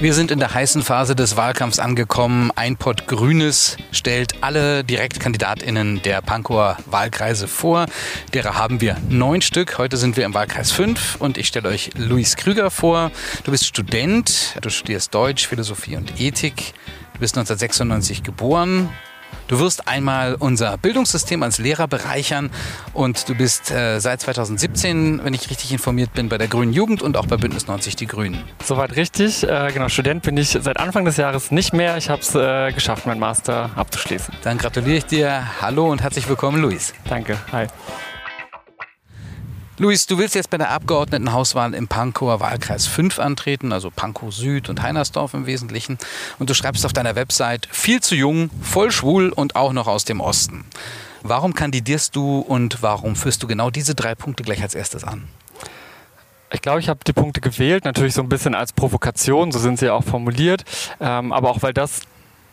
Wir sind in der heißen Phase des Wahlkampfs angekommen. Ein Pott Grünes stellt alle DirektkandidatInnen der Pankower Wahlkreise vor. Derer haben wir neun Stück. Heute sind wir im Wahlkreis 5 und ich stelle euch Luis Krüger vor. Du bist Student, du studierst Deutsch, Philosophie und Ethik. Du bist 1996 geboren, Du wirst einmal unser Bildungssystem als Lehrer bereichern und du bist äh, seit 2017, wenn ich richtig informiert bin, bei der Grünen Jugend und auch bei Bündnis 90 Die Grünen. Soweit richtig. Äh, genau, Student bin ich seit Anfang des Jahres nicht mehr. Ich habe es äh, geschafft, meinen Master abzuschließen. Dann gratuliere ich dir. Hallo und herzlich willkommen, Luis. Danke. Hi. Luis, du willst jetzt bei der Abgeordnetenhauswahl im Pankower Wahlkreis 5 antreten, also Pankow Süd und Heinersdorf im Wesentlichen. Und du schreibst auf deiner Website, viel zu jung, voll schwul und auch noch aus dem Osten. Warum kandidierst du und warum führst du genau diese drei Punkte gleich als erstes an? Ich glaube, ich habe die Punkte gewählt, natürlich so ein bisschen als Provokation, so sind sie ja auch formuliert, ähm, aber auch weil das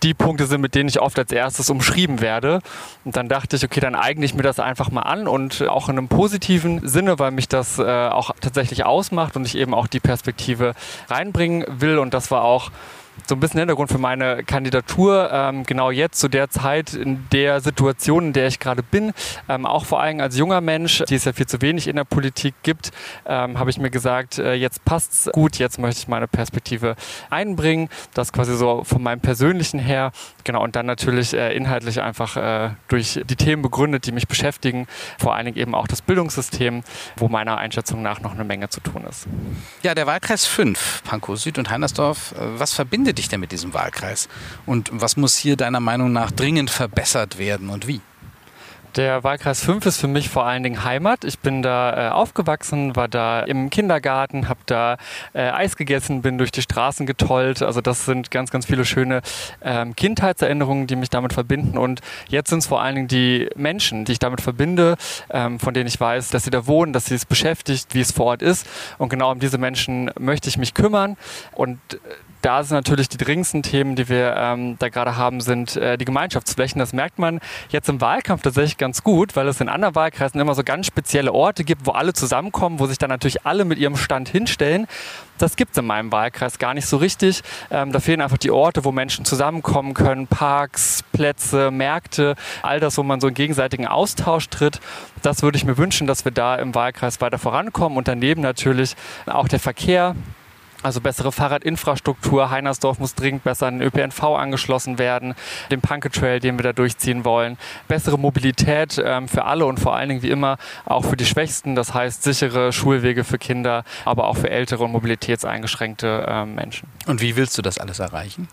die Punkte sind, mit denen ich oft als erstes umschrieben werde. Und dann dachte ich, okay, dann eigne ich mir das einfach mal an und auch in einem positiven Sinne, weil mich das äh, auch tatsächlich ausmacht und ich eben auch die Perspektive reinbringen will. Und das war auch so ein bisschen Hintergrund für meine Kandidatur. Ähm, genau jetzt, zu der Zeit, in der Situation, in der ich gerade bin, ähm, auch vor allem als junger Mensch, die es ja viel zu wenig in der Politik gibt, ähm, habe ich mir gesagt, äh, jetzt passt's gut, jetzt möchte ich meine Perspektive einbringen. Das quasi so von meinem persönlichen her. Genau, und dann natürlich äh, inhaltlich einfach äh, durch die Themen begründet, die mich beschäftigen. Vor allen Dingen eben auch das Bildungssystem, wo meiner Einschätzung nach noch eine Menge zu tun ist. Ja, der Wahlkreis 5, Pankow Süd und Heinersdorf, äh, was verbindet dich denn mit diesem Wahlkreis? Und was muss hier deiner Meinung nach dringend verbessert werden und wie? Der Wahlkreis 5 ist für mich vor allen Dingen Heimat. Ich bin da äh, aufgewachsen, war da im Kindergarten, habe da äh, Eis gegessen, bin durch die Straßen getollt. Also das sind ganz, ganz viele schöne ähm, Kindheitserinnerungen, die mich damit verbinden. Und jetzt sind es vor allen Dingen die Menschen, die ich damit verbinde, ähm, von denen ich weiß, dass sie da wohnen, dass sie es beschäftigt, wie es vor Ort ist. Und genau um diese Menschen möchte ich mich kümmern. Und äh, da sind natürlich die dringendsten Themen, die wir ähm, da gerade haben, sind äh, die Gemeinschaftsflächen. Das merkt man jetzt im Wahlkampf tatsächlich ganz gut, weil es in anderen Wahlkreisen immer so ganz spezielle Orte gibt, wo alle zusammenkommen, wo sich dann natürlich alle mit ihrem Stand hinstellen. Das gibt es in meinem Wahlkreis gar nicht so richtig. Ähm, da fehlen einfach die Orte, wo Menschen zusammenkommen können, Parks, Plätze, Märkte, all das, wo man so einen gegenseitigen Austausch tritt. Das würde ich mir wünschen, dass wir da im Wahlkreis weiter vorankommen und daneben natürlich auch der Verkehr also bessere Fahrradinfrastruktur. Heinersdorf muss dringend besser an den ÖPNV angeschlossen werden. Den Punke Trail, den wir da durchziehen wollen. Bessere Mobilität ähm, für alle und vor allen Dingen wie immer auch für die Schwächsten. Das heißt sichere Schulwege für Kinder, aber auch für ältere und mobilitätseingeschränkte äh, Menschen. Und wie willst du das alles erreichen?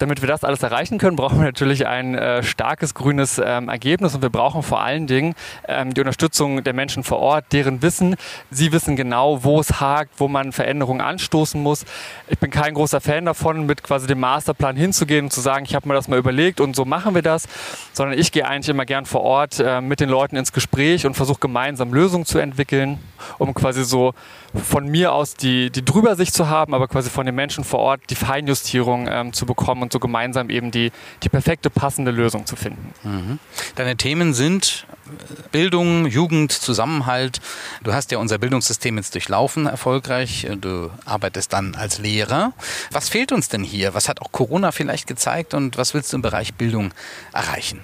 Damit wir das alles erreichen können, brauchen wir natürlich ein äh, starkes grünes ähm, Ergebnis und wir brauchen vor allen Dingen ähm, die Unterstützung der Menschen vor Ort, deren Wissen. Sie wissen genau, wo es hakt, wo man Veränderungen anstoßen muss. Ich bin kein großer Fan davon, mit quasi dem Masterplan hinzugehen und zu sagen, ich habe mir das mal überlegt und so machen wir das, sondern ich gehe eigentlich immer gern vor Ort äh, mit den Leuten ins Gespräch und versuche gemeinsam Lösungen zu entwickeln, um quasi so von mir aus die, die Drübersicht zu haben, aber quasi von den Menschen vor Ort die Feinjustierung ähm, zu bekommen und so gemeinsam eben die, die perfekte, passende Lösung zu finden. Mhm. Deine Themen sind äh, Bildung, Jugend, Zusammenhalt. Du hast ja unser Bildungssystem jetzt durchlaufen erfolgreich. Du arbeitest dann als Lehrer. Was fehlt uns denn hier? Was hat auch Corona vielleicht gezeigt und was willst du im Bereich Bildung erreichen?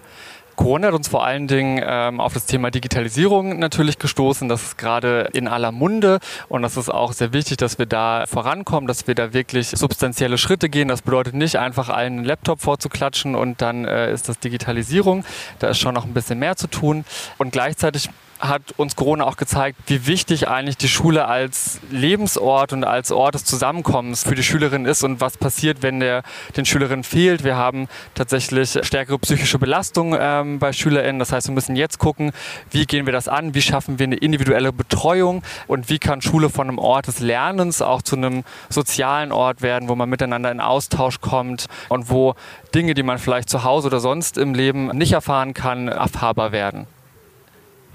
Corona hat uns vor allen Dingen ähm, auf das Thema Digitalisierung natürlich gestoßen. Das ist gerade in aller Munde und das ist auch sehr wichtig, dass wir da vorankommen, dass wir da wirklich substanzielle Schritte gehen. Das bedeutet nicht einfach allen einen Laptop vorzuklatschen und dann äh, ist das Digitalisierung. Da ist schon noch ein bisschen mehr zu tun und gleichzeitig hat uns Corona auch gezeigt, wie wichtig eigentlich die Schule als Lebensort und als Ort des Zusammenkommens für die Schülerinnen ist und was passiert, wenn der den Schülerinnen fehlt. Wir haben tatsächlich stärkere psychische Belastung ähm, bei SchülerInnen. Das heißt, wir müssen jetzt gucken, wie gehen wir das an, wie schaffen wir eine individuelle Betreuung und wie kann Schule von einem Ort des Lernens auch zu einem sozialen Ort werden, wo man miteinander in Austausch kommt und wo Dinge, die man vielleicht zu Hause oder sonst im Leben nicht erfahren kann, erfahrbar werden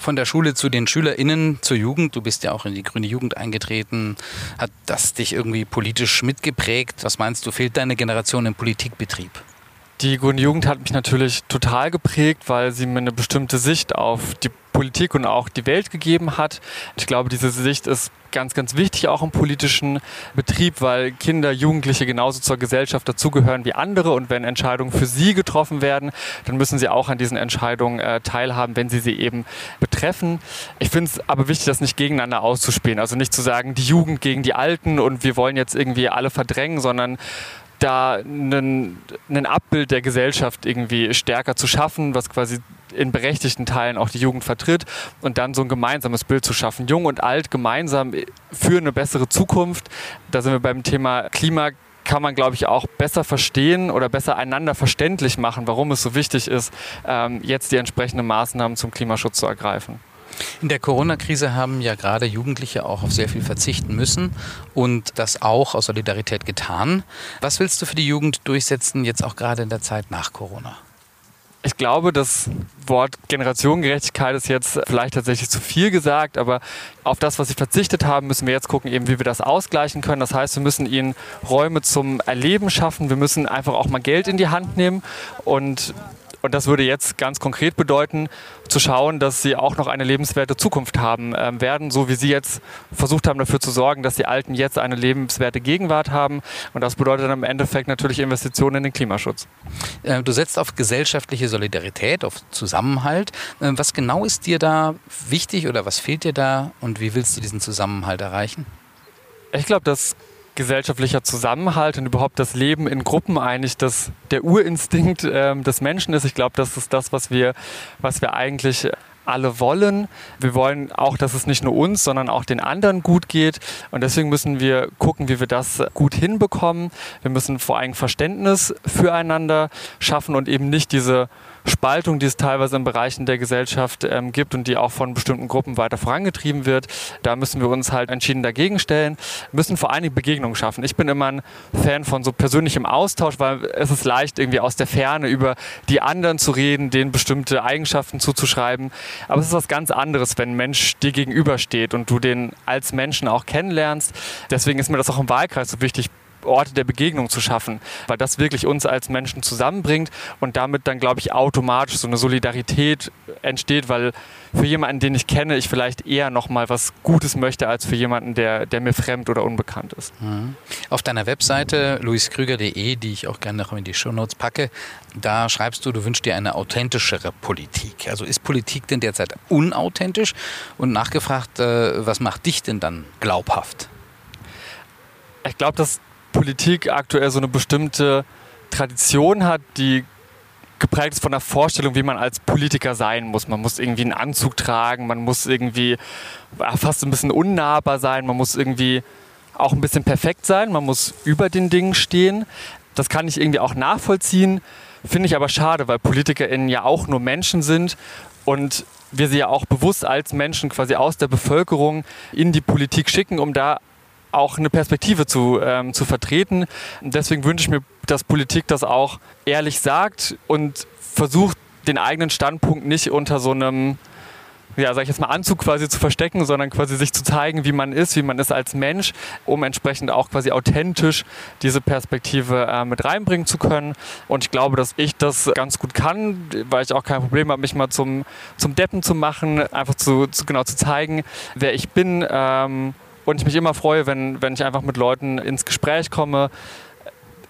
von der Schule zu den SchülerInnen zur Jugend. Du bist ja auch in die Grüne Jugend eingetreten. Hat das dich irgendwie politisch mitgeprägt? Was meinst du, fehlt deine Generation im Politikbetrieb? Die Grüne Jugend hat mich natürlich total geprägt, weil sie mir eine bestimmte Sicht auf die Politik und auch die Welt gegeben hat. Ich glaube, diese Sicht ist ganz, ganz wichtig auch im politischen Betrieb, weil Kinder, Jugendliche genauso zur Gesellschaft dazugehören wie andere und wenn Entscheidungen für sie getroffen werden, dann müssen sie auch an diesen Entscheidungen äh, teilhaben, wenn sie sie eben betreffen. Ich finde es aber wichtig, das nicht gegeneinander auszuspielen. Also nicht zu sagen, die Jugend gegen die Alten und wir wollen jetzt irgendwie alle verdrängen, sondern da ein Abbild der Gesellschaft irgendwie stärker zu schaffen, was quasi in berechtigten Teilen auch die Jugend vertritt und dann so ein gemeinsames Bild zu schaffen. Jung und alt gemeinsam für eine bessere Zukunft. Da sind wir beim Thema Klima kann man, glaube ich, auch besser verstehen oder besser einander verständlich machen, warum es so wichtig ist, ähm, jetzt die entsprechenden Maßnahmen zum Klimaschutz zu ergreifen. In der Corona-Krise haben ja gerade Jugendliche auch auf sehr viel verzichten müssen und das auch aus Solidarität getan. Was willst du für die Jugend durchsetzen, jetzt auch gerade in der Zeit nach Corona? Ich glaube, das Wort Generationengerechtigkeit ist jetzt vielleicht tatsächlich zu viel gesagt, aber auf das, was sie verzichtet haben, müssen wir jetzt gucken, eben wie wir das ausgleichen können. Das heißt, wir müssen ihnen Räume zum Erleben schaffen. Wir müssen einfach auch mal Geld in die Hand nehmen und und das würde jetzt ganz konkret bedeuten, zu schauen, dass sie auch noch eine lebenswerte Zukunft haben äh, werden, so wie sie jetzt versucht haben, dafür zu sorgen, dass die Alten jetzt eine lebenswerte Gegenwart haben. Und das bedeutet dann im Endeffekt natürlich Investitionen in den Klimaschutz. Äh, du setzt auf gesellschaftliche Solidarität, auf Zusammenhalt. Äh, was genau ist dir da wichtig oder was fehlt dir da und wie willst du diesen Zusammenhalt erreichen? Ich glaube, dass gesellschaftlicher Zusammenhalt und überhaupt das Leben in Gruppen eigentlich das, der Urinstinkt äh, des Menschen ist. Ich glaube, das ist das, was wir, was wir eigentlich alle wollen. Wir wollen auch, dass es nicht nur uns, sondern auch den anderen gut geht. Und deswegen müssen wir gucken, wie wir das gut hinbekommen. Wir müssen vor allem Verständnis füreinander schaffen und eben nicht diese Spaltung, die es teilweise in Bereichen der Gesellschaft ähm, gibt und die auch von bestimmten Gruppen weiter vorangetrieben wird. Da müssen wir uns halt entschieden dagegen stellen, müssen vor allen Dingen Begegnungen schaffen. Ich bin immer ein Fan von so persönlichem Austausch, weil es ist leicht, irgendwie aus der Ferne über die anderen zu reden, denen bestimmte Eigenschaften zuzuschreiben. Aber es ist was ganz anderes, wenn ein Mensch dir gegenübersteht und du den als Menschen auch kennenlernst. Deswegen ist mir das auch im Wahlkreis so wichtig, Orte der Begegnung zu schaffen, weil das wirklich uns als Menschen zusammenbringt und damit dann, glaube ich, automatisch so eine Solidarität entsteht, weil für jemanden, den ich kenne, ich vielleicht eher nochmal was Gutes möchte, als für jemanden, der, der mir fremd oder unbekannt ist. Mhm. Auf deiner Webseite luiskrüger.de, die ich auch gerne noch in die Shownotes packe, da schreibst du, du wünschst dir eine authentischere Politik. Also ist Politik denn derzeit unauthentisch? Und nachgefragt, äh, was macht dich denn dann glaubhaft? Ich glaube, dass Politik aktuell so eine bestimmte Tradition hat, die geprägt ist von der Vorstellung, wie man als Politiker sein muss. Man muss irgendwie einen Anzug tragen, man muss irgendwie fast ein bisschen unnahbar sein, man muss irgendwie auch ein bisschen perfekt sein, man muss über den Dingen stehen. Das kann ich irgendwie auch nachvollziehen, finde ich aber schade, weil PolitikerInnen ja auch nur Menschen sind und wir sie ja auch bewusst als Menschen quasi aus der Bevölkerung in die Politik schicken, um da auch eine Perspektive zu, ähm, zu vertreten. Deswegen wünsche ich mir, dass Politik das auch ehrlich sagt und versucht, den eigenen Standpunkt nicht unter so einem ja, sag ich jetzt mal, Anzug quasi zu verstecken, sondern quasi sich zu zeigen, wie man ist, wie man ist als Mensch, um entsprechend auch quasi authentisch diese Perspektive äh, mit reinbringen zu können. Und ich glaube, dass ich das ganz gut kann, weil ich auch kein Problem habe, mich mal zum, zum Deppen zu machen, einfach zu, zu genau zu zeigen, wer ich bin. Ähm, und ich mich immer freue, wenn, wenn ich einfach mit Leuten ins Gespräch komme.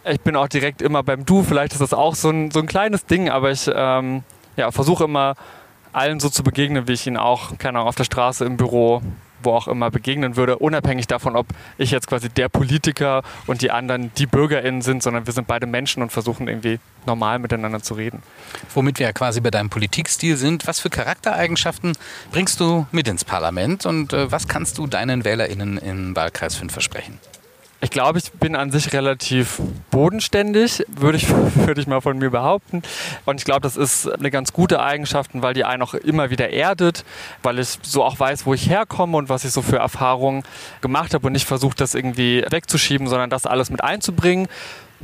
Ich bin auch direkt immer beim Du, vielleicht ist das auch so ein, so ein kleines Ding, aber ich ähm, ja, versuche immer allen so zu begegnen, wie ich ihnen auch, keine Ahnung, auf der Straße, im Büro, wo auch immer begegnen würde, unabhängig davon, ob ich jetzt quasi der Politiker und die anderen die BürgerInnen sind, sondern wir sind beide Menschen und versuchen irgendwie normal miteinander zu reden. Womit wir ja quasi bei deinem Politikstil sind, was für Charaktereigenschaften bringst du mit ins Parlament und äh, was kannst du deinen WählerInnen im Wahlkreis 5 versprechen? Ich glaube, ich bin an sich relativ bodenständig, würde ich, würde ich mal von mir behaupten. Und ich glaube, das ist eine ganz gute Eigenschaft, weil die einen auch immer wieder erdet, weil ich so auch weiß, wo ich herkomme und was ich so für Erfahrungen gemacht habe und nicht versuche, das irgendwie wegzuschieben, sondern das alles mit einzubringen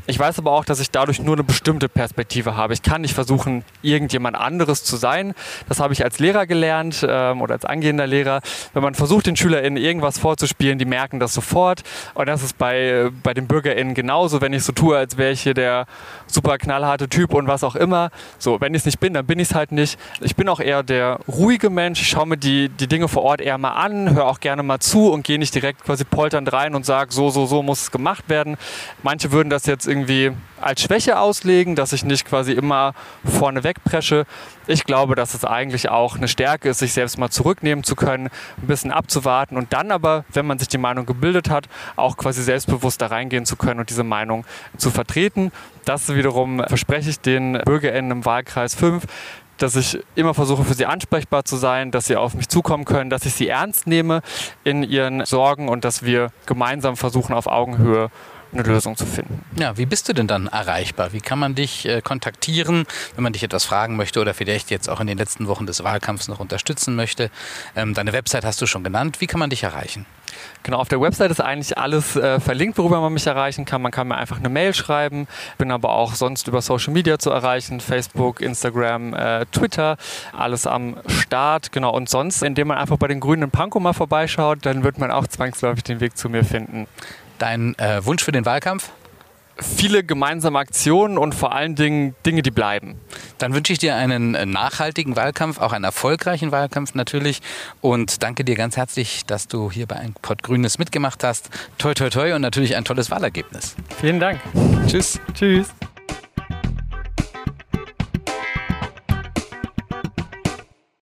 Ich weiß aber auch, dass ich dadurch nur eine bestimmte Perspektive habe. Ich kann nicht versuchen, irgendjemand anderes zu sein. Das habe ich als Lehrer gelernt ähm, oder als angehender Lehrer. Wenn man versucht, den SchülerInnen irgendwas vorzuspielen, die merken das sofort. Und das ist bei, bei den BürgerInnen genauso, wenn ich so tue, als wäre ich hier der super knallharte Typ und was auch immer. So, wenn ich es nicht bin, dann bin ich es halt nicht. Ich bin auch eher der ruhige Mensch. Ich schaue mir die, die Dinge vor Ort eher mal an, höre auch gerne mal zu und gehe nicht direkt quasi polternd rein und sage, so, so, so muss es gemacht werden. Manche würden das jetzt irgendwie als Schwäche auslegen, dass ich nicht quasi immer vorne wegpresche. Ich glaube, dass es eigentlich auch eine Stärke ist, sich selbst mal zurücknehmen zu können, ein bisschen abzuwarten und dann aber, wenn man sich die Meinung gebildet hat, auch quasi selbstbewusst da reingehen zu können und diese Meinung zu vertreten. Das wiederum verspreche ich den BürgerInnen im Wahlkreis 5, dass ich immer versuche, für sie ansprechbar zu sein, dass sie auf mich zukommen können, dass ich sie ernst nehme in ihren Sorgen und dass wir gemeinsam versuchen, auf Augenhöhe eine Lösung zu finden. Ja, wie bist du denn dann erreichbar? Wie kann man dich äh, kontaktieren, wenn man dich etwas fragen möchte oder vielleicht jetzt auch in den letzten Wochen des Wahlkampfs noch unterstützen möchte? Ähm, deine Website hast du schon genannt. Wie kann man dich erreichen? Genau, auf der Website ist eigentlich alles äh, verlinkt, worüber man mich erreichen kann. Man kann mir einfach eine Mail schreiben, bin aber auch sonst über Social Media zu erreichen, Facebook, Instagram, äh, Twitter, alles am Start. Genau, und sonst, indem man einfach bei den Grünen in Pankow mal vorbeischaut, dann wird man auch zwangsläufig den Weg zu mir finden. Dein äh, Wunsch für den Wahlkampf? viele gemeinsame Aktionen und vor allen Dingen Dinge, die bleiben. Dann wünsche ich dir einen äh, nachhaltigen Wahlkampf, auch einen erfolgreichen Wahlkampf natürlich und danke dir ganz herzlich, dass du hier bei ein Pott Grünes mitgemacht hast. Toi, toi, toi und natürlich ein tolles Wahlergebnis. Vielen Dank. Tschüss. Tschüss.